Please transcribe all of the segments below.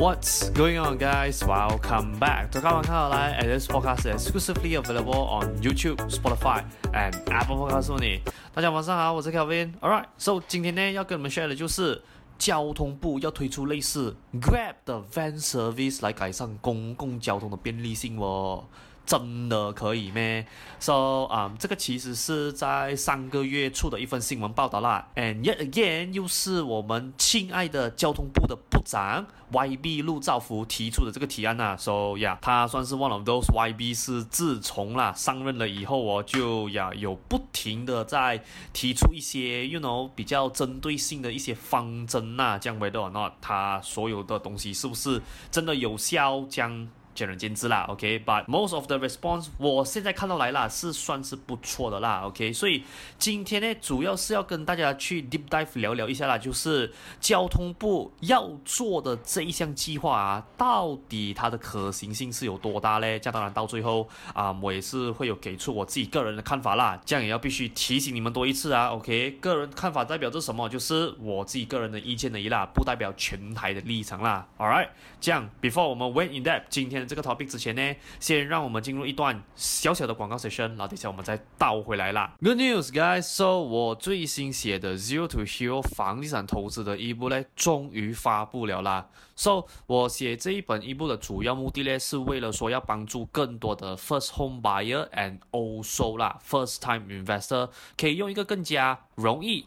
What's going on, guys? Welcome back to 看完看好来 and this podcast is exclusively available on YouTube, Spotify, and Apple Podcasts. 大家晚上好，我是 Kelvin. Alright, so 今天呢要跟你们 share 的就是交通部要推出类似 Grab 的 van service 来改善公共交通的便利性哦。真的可以咩？So 啊、um，这个其实是在上个月出的一份新闻报道啦。And yet again，又是我们亲爱的交通部的部长 YB 陆兆福提出的这个提案呐。So yeah，他算是 one of those YB 是自从啦上任了以后哦，就呀有不停的在提出一些 you know 比较针对性的一些方针呐。这样 whether or not 他所有的东西是不是真的有效？将见仁见智啦，OK，but、most of the response 我现在看到来啦，是算是不错的啦，OK，所以今天呢，主要是要跟大家去 deep dive 聊聊一下啦，就是交通部要做的这一项计划啊，到底它的可行性是有多大嘞？这样当然到最后啊，我也是会有给出我自己个人的看法啦，这样也要必须提醒你们多一次啊，OK，个人看法代表着什么？就是我自己个人的意见而已啦，不代表全台的立场啦 All right，这样 before 我们 went in depth 今天。这个 topic 之前呢，先让我们进入一段小小的广告水声然后等下我们再倒回来啦。Good news, guys! So 我最新写的 Zero to Hero 房地产投资的一部呢，终于发布了啦。So 我写这一本一部的主要目的呢，是为了说要帮助更多的 first home buyer and also 啦 first time investor 可以用一个更加容易。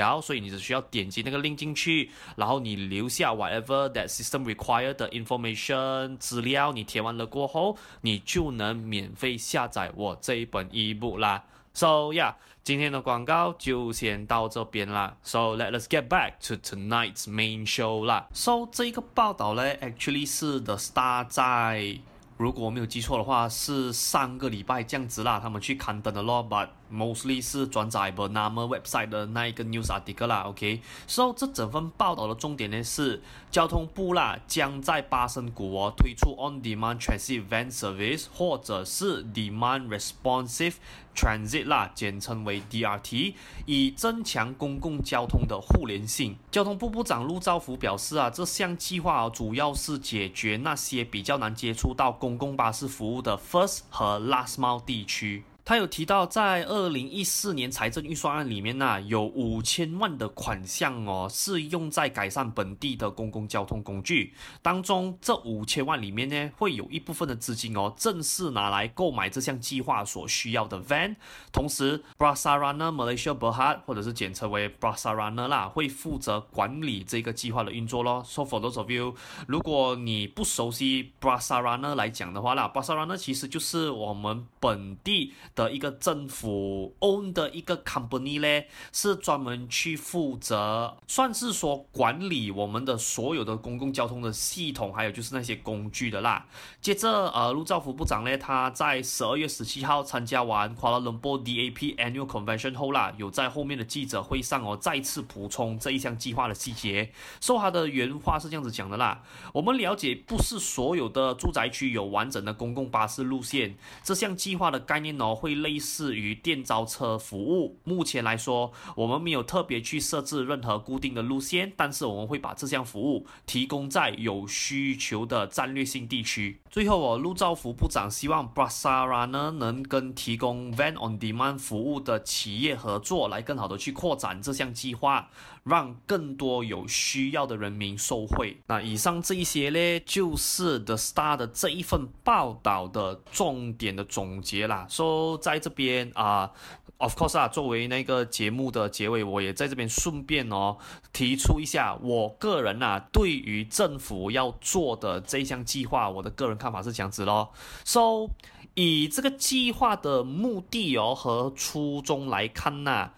然后，所以你只需要点击那个 link 进去，然后你留下 whatever that system required 的 information 资料，你填完了过后，你就能免费下载我这一本 ebook 啦。So yeah，今天的广告就先到这边啦。So let us get back to tonight's main show 啦。So 这一个报道呢，actually 是 The Star 在，如果我没有记错的话，是上个礼拜这样子啦，他们去刊登的咯，but Mostly 是转载 Bernama website 的那一个 news article 啦，OK，so 这整份报道的重点呢是交通部啦将在巴生谷哦推出 on-demand transit van service 或者是 demand responsive transit 啦，简称为 DRT，以增强公共交通的互联性。交通部部长陆兆福表示啊，这项计划主要是解决那些比较难接触到公共巴士服务的 first 和 last mile 地区。他有提到，在二零一四年财政预算案里面呢、啊，有五千万的款项哦，是用在改善本地的公共交通工具当中。这五千万里面呢，会有一部分的资金哦，正是拿来购买这项计划所需要的 van。同时，Brasarana Malaysia Berhad 或者是简称为 Brasarana 啦，会负责管理这个计划的运作咯。So for those of you，如果你不熟悉 Brasarana 来讲的话啦，Brasarana 其实就是我们本地的。的一个政府 own 的一个 company 呢，是专门去负责，算是说管理我们的所有的公共交通的系统，还有就是那些工具的啦。接着，呃，陆兆福部长呢，他在十二月十七号参加完 Kuala Lumpur DAP Annual Convention 后啦，有在后面的记者会上哦，再次补充这一项计划的细节。说他的原话是这样子讲的啦，我们了解不是所有的住宅区有完整的公共巴士路线，这项计划的概念哦，会类似于电召车服务。目前来说，我们没有特别去设置任何固定的路线，但是我们会把这项服务提供在有需求的战略性地区。最后哦，陆兆福部长希望 Brasara 呢能跟提供 Van on Demand 服务的企业合作，来更好的去扩展这项计划，让更多有需要的人民受惠。那以上这一些呢，就是 The Star 的这一份报道的重点的总结啦。说、在这边啊、，Of course 啊，作为那个节目的结尾，我也在这边顺便哦提出一下我个人啊对于政府要做的这项计划，我的个人看法是这样子咯。So 以这个计划的目的哦和初衷来看呐、啊，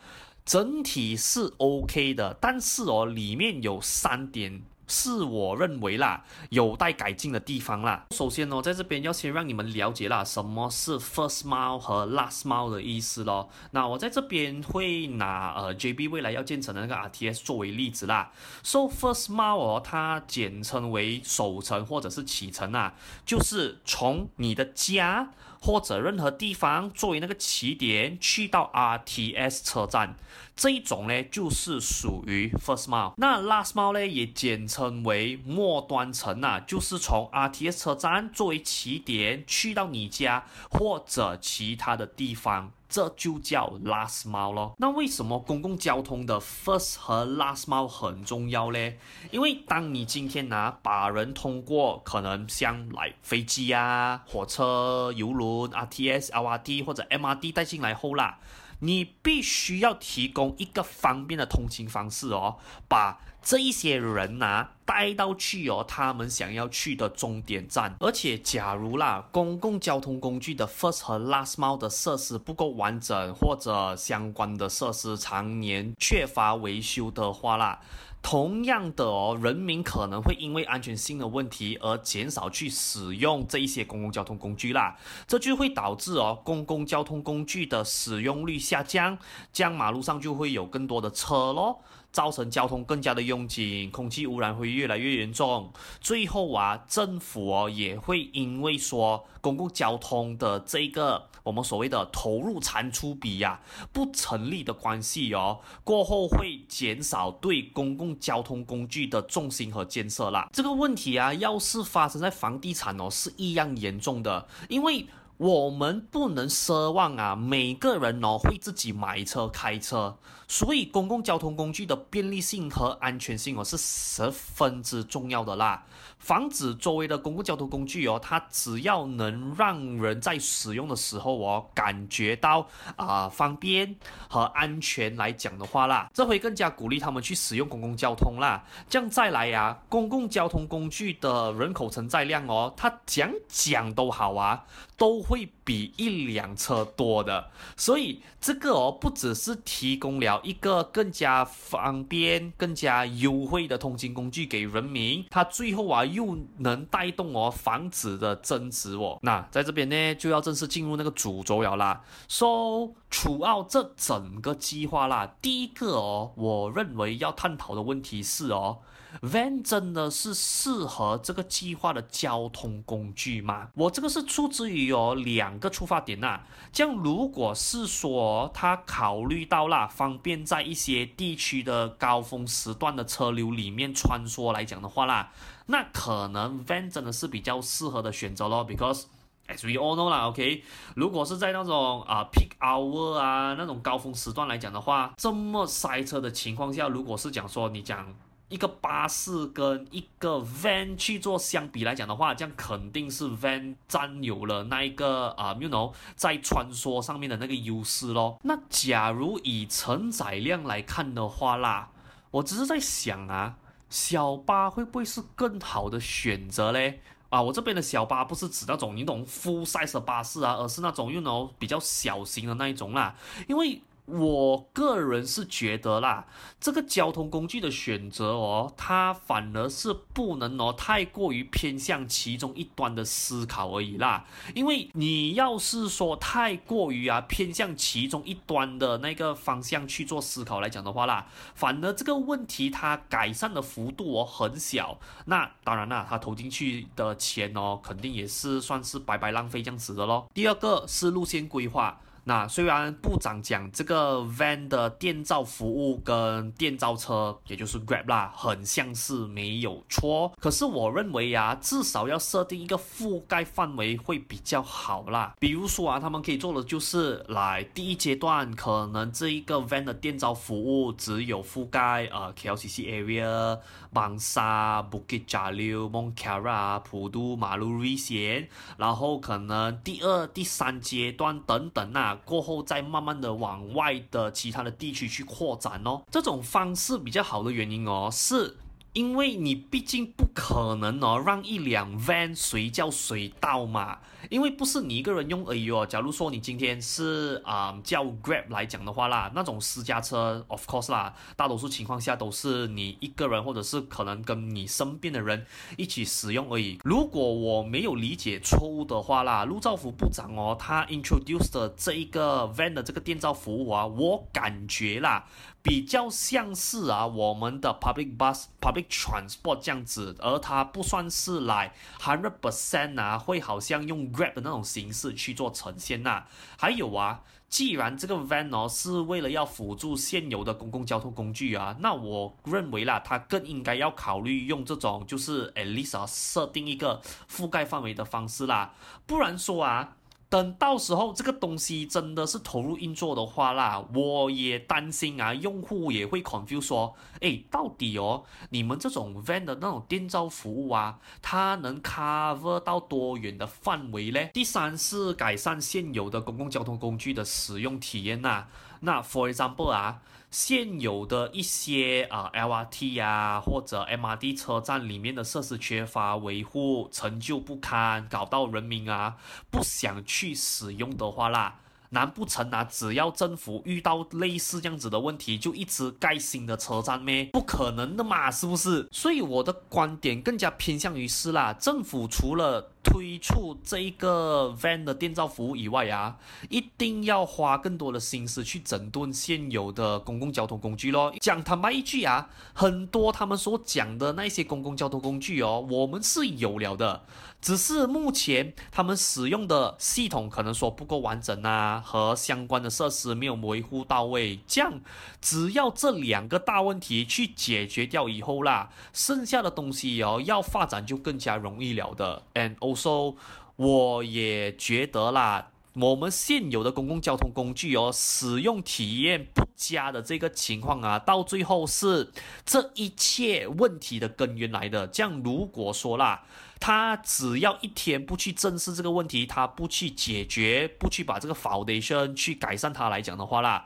整体是 OK 的，但是哦里面有三点。是我认为啦，有待改进的地方啦。首先呢，在这边要先让你们了解啦，什么是 first mile 和 last mile 的意思咯。那我在这边会拿呃 JB 未来要建成的那个 RTS 作为例子啦。So first mile 哦，它简称为首程或者是启程啊，就是从你的家或者任何地方作为那个起点去到 RTS 车站，这一种呢就是属于 first mile。那 last mile 呢也简称为末端程啊，就是从 RTS 车站作为起点去到你家或者其他的地方，这就叫 last mile 咯。那为什么公共交通的 first 和 last mile 很重要呢？因为当你今天拿把人通过可能像来飞机啊、火车、游轮、RTS、LRT 或者 MRT 带进来后啦。你必须要提供一个方便的通勤方式哦，把这一些人呐、带到去哦，他们想要去的终点站。而且，假如啦，公共交通工具的 first 和 last mile 的设施不够完整，或者相关的设施常年缺乏维修的话啦。同样的哦，人民可能会因为安全性的问题而减少去使用这一些公共交通工具啦，这就会导致哦公共交通工具的使用率下降，这样马路上就会有更多的车咯。造成交通更加的拥挤，空气污染会越来越严重。最后啊，政府哦也会因为说公共交通的这个我们所谓的投入产出比呀、不成立的关系哦，过后会减少对公共交通工具的重心和建设啦。这个问题啊，要是发生在房地产哦，是一样严重的，因为。我们不能奢望啊，每个人哦会自己买车开车，所以公共交通工具的便利性和安全性哦是十分之重要的啦。防止周围的公共交通工具哦，它只要能让人在使用的时候哦感觉到啊、方便和安全来讲的话啦，这会更加鼓励他们去使用公共交通啦。这样再来呀、啊，公共交通工具的人口承载量哦，它讲讲都好啊，都会比一辆车多的。所以这个哦，不只是提供了一个更加方便、更加优惠的通勤工具给人民，它最后啊。又能带动哦房子的增值哦，那在这边呢就要正式进入那个主轴了啦。说除奥这整个计划啦，第一个哦，我认为要探讨的问题是哦。Van 真的是适合这个计划的交通工具吗？我这个是出自于有两个出发点呐、啊。这样如果是说他考虑到啦方便在一些地区的高峰时段的车流里面穿梭来讲的话啦，那可能 Van 真的是比较适合的选择咯。Because as we all know 啦，OK，如果是在那种啊 peak hour 啊那种高峰时段来讲的话，这么塞车的情况下，如果是讲说你讲。一个巴士跟一个 van 去做相比来讲的话，这样肯定是 van 占有了那一个啊、，you know，在穿梭上面的那个优势咯。那假如以承载量来看的话啦，我只是在想啊，小巴会不会是更好的选择嘞？啊，我这边的小巴不是指那种你懂 full size 的巴士啊，而是那种 you know 比较小型的那一种啦，因为。我个人是觉得啦，这个交通工具的选择哦，它反而是不能哦太过于偏向其中一端的思考而已啦。因为你要是说太过于啊偏向其中一端的那个方向去做思考来讲的话啦，反而这个问题它改善的幅度哦很小。那当然啦，它投进去的钱哦，肯定也是算是白白浪费这样子的咯。第二个是路线规划。那虽然部长讲这个 van 的电召服务跟电召车，也就是 Grab 啦，很像是没有错，可是我认为呀、啊，至少要设定一个覆盖范围会比较好啦。比如说啊，他们可以做的就是来第一阶段，可能这一个 van 的电召服务只有覆盖呃 KLCC area、Bangsar、Bukit Jalil、Mont Kiara、普渡、马路瑞贤，然后可能第二、第三阶段等等啊。过后再慢慢的往外的其他的地区去扩展哦，这种方式比较好的原因哦是。因为你毕竟不可能哦，让一辆 van 随叫随到嘛。因为不是你一个人用而已哦。假如说你今天是啊、叫 Grab 来讲的话啦，那种私家车，of course 啦，大多数情况下都是你一个人，或者是可能跟你身边的人一起使用而已。如果我没有理解错误的话啦，陆兆福部长哦，他 introduced 的这一个 van 的这个电召服务啊，我感觉啦。比较像是啊，我们的 public bus、public transport 这样子，而它不算是来 hundred percent 啊，会好像用 Grab 的那种形式去做呈现呐、啊。还有啊，既然这个 van 哦是为了要辅助现有的公共交通工具啊，那我认为啦，它更应该要考虑用这种就是 at least 啊设定一个覆盖范围的方式啦，不然说啊。等到时候这个东西真的是投入运作的话啦，我也担心啊，用户也会 confuse 说，诶，到底哦，你们这种 van 的那种电召服务啊，它能 cover 到多远的范围呢？第三是改善现有的公共交通工具的使用体验呐、啊。那 for example 啊，现有的一些啊 LRT 啊或者 MRT 车站里面的设施缺乏维护，陈旧不堪，搞到人民啊不想去使用的话啦。难不成啊？只要政府遇到类似这样子的问题，就一直盖新的车站咩？不可能的嘛，是不是？所以我的观点更加偏向于是啦，政府除了推出这一个 van 的电召服务以外啊，一定要花更多的心思去整顿现有的公共交通工具咯。讲坦白一句啊，很多他们所讲的那些公共交通工具哦，我们是有了的，只是目前他们使用的系统可能说不够完整啊。和相关的设施没有维护到位，这样只要这两个大问题去解决掉以后啦，剩下的东西哦要发展就更加容易了的。And so 我也觉得啦，我们现有的公共交通工具哦，使用体验不佳的这个情况啊，到最后是这一切问题的根源来的。这样如果说啦。他只要一天不去正视这个问题，他不去解决，不去把这个 foundation 去改善它来讲的话啦，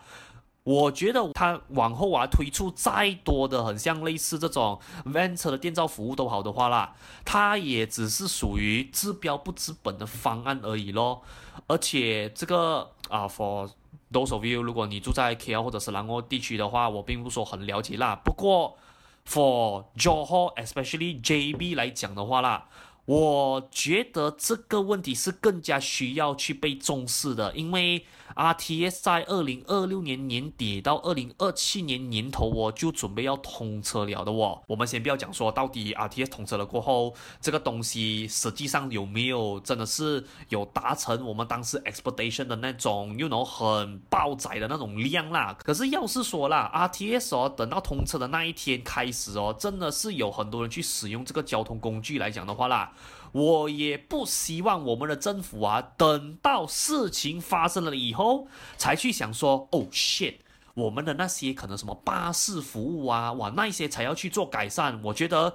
我觉得他往后啊推出再多的很像类似这种 Venture 的电召服务都好的话啦，它也只是属于治标不治本的方案而已咯。而且这个啊，for those of you，如果你住在 KL 或者是兰莪地区的话，我并不说很了解啦。不过 for Johor，especially JB 来讲的话啦。我觉得这个问题是更加需要去被重视的，因为 RTS 在二零二六年年底到二零二七年年头，我就准备要通车了的哦。我们先不要讲说到底 RTS 通车了过后，这个东西实际上有没有真的是有达成我们当时 expectation 的那种，you know 很爆载的那种量啦。可是要是说啦，RTS 哦，等到通车的那一天开始哦，真的是有很多人去使用这个交通工具来讲的话啦。我也不希望我们的政府啊，等到事情发生了以后，才去想说，哦，shit，我们的那些可能什么巴士服务啊，哇，那些才要去做改善。我觉得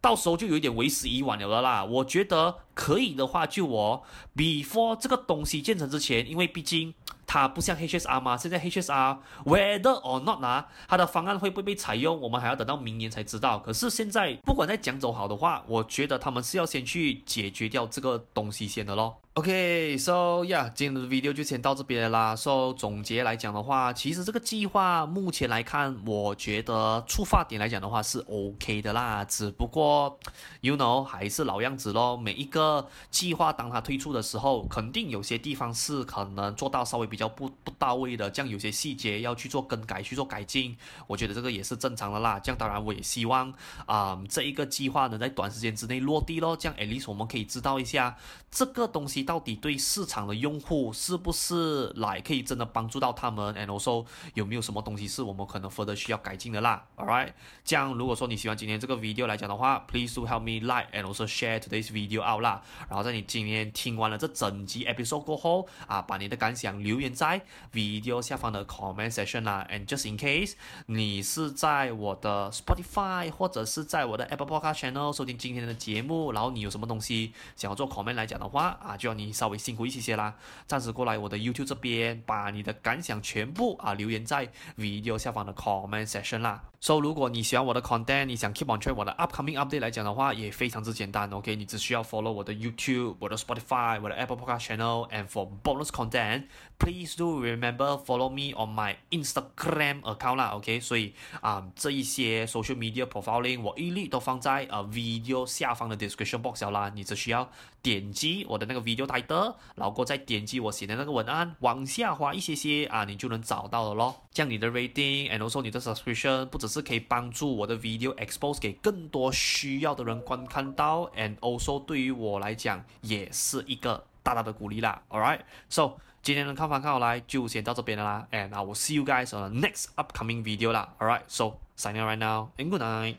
到时候就有点为时已晚了啦。我觉得可以的话，就我 before 这个东西建成之前，因为毕竟。它不像 HSR 吗，现在 HSR whether or not 啊，它的方案会不会被采用，我们还要等到明年才知道。可是现在不管在讲走好的话，我觉得他们是要先去解决掉这个东西先的咯。OK，so yeah，今天的 video 就先到这边啦。So 总结来讲的话，其实这个计划目前来看，我觉得出发点来讲的话是 OK 的啦。只不过，you know，还是老样子咯。每一个计划当它推出的时候，肯定有些地方是可能做到稍微比较不不到位的，这样有些细节要去做更改、去做改进。我觉得这个也是正常的啦。这样当然我也希望啊、嗯，这一个计划能在短时间之内落地咯。这样 at least 我们可以知道一下这个东西。到底对市场的用户是不是来可以真的帮助到他们？And also 有没有什么东西是我们可能 further 需要改进的啦？All right，这样如果说你喜欢今天这个 video 来讲的话，please do help me like and also share today's video out 啦。然后在你今天听完了这整集 episode 过后啊，把你的感想留言在 video 下方的 comment section 啦。And just in case 你是在我的 Spotify 或者是在我的 Apple Podcast channel 收听今天的节目，然后你有什么东西想要做 comment 来讲的话啊，就要你稍微辛苦一些些啦，暂时过来我的 YouTube 这边，把你的感想全部啊留言在 video 下方的 comment section 啦。So 如果你喜欢我的 content，你想 keep on track 我的 upcoming update 来讲的话，也非常之简单，OK，你只需要 follow 我的 YouTube、我的 Spotify、我的 Apple Podcast channel，and for bonus content，please do remember follow me on my Instagram account 啦，OK，所以啊、这一些 social media profiling 我一律都放在呃 video 下方的 description box 啦，你只需要点击我的那个 video。带的，然后再点击我写的那个文案，往下滑一些些啊，你就能找到了咯。这样你的 rating and also 你的 subscription 不只是可以帮助我的 video expose 给更多需要的人观看到，and also 对于我来讲也是一个大大的鼓励啦。Alright, so 今天的看法看好来就先到这边了啦，and I will see you guys on the next upcoming video 啦。Alright, so signing right now and good night.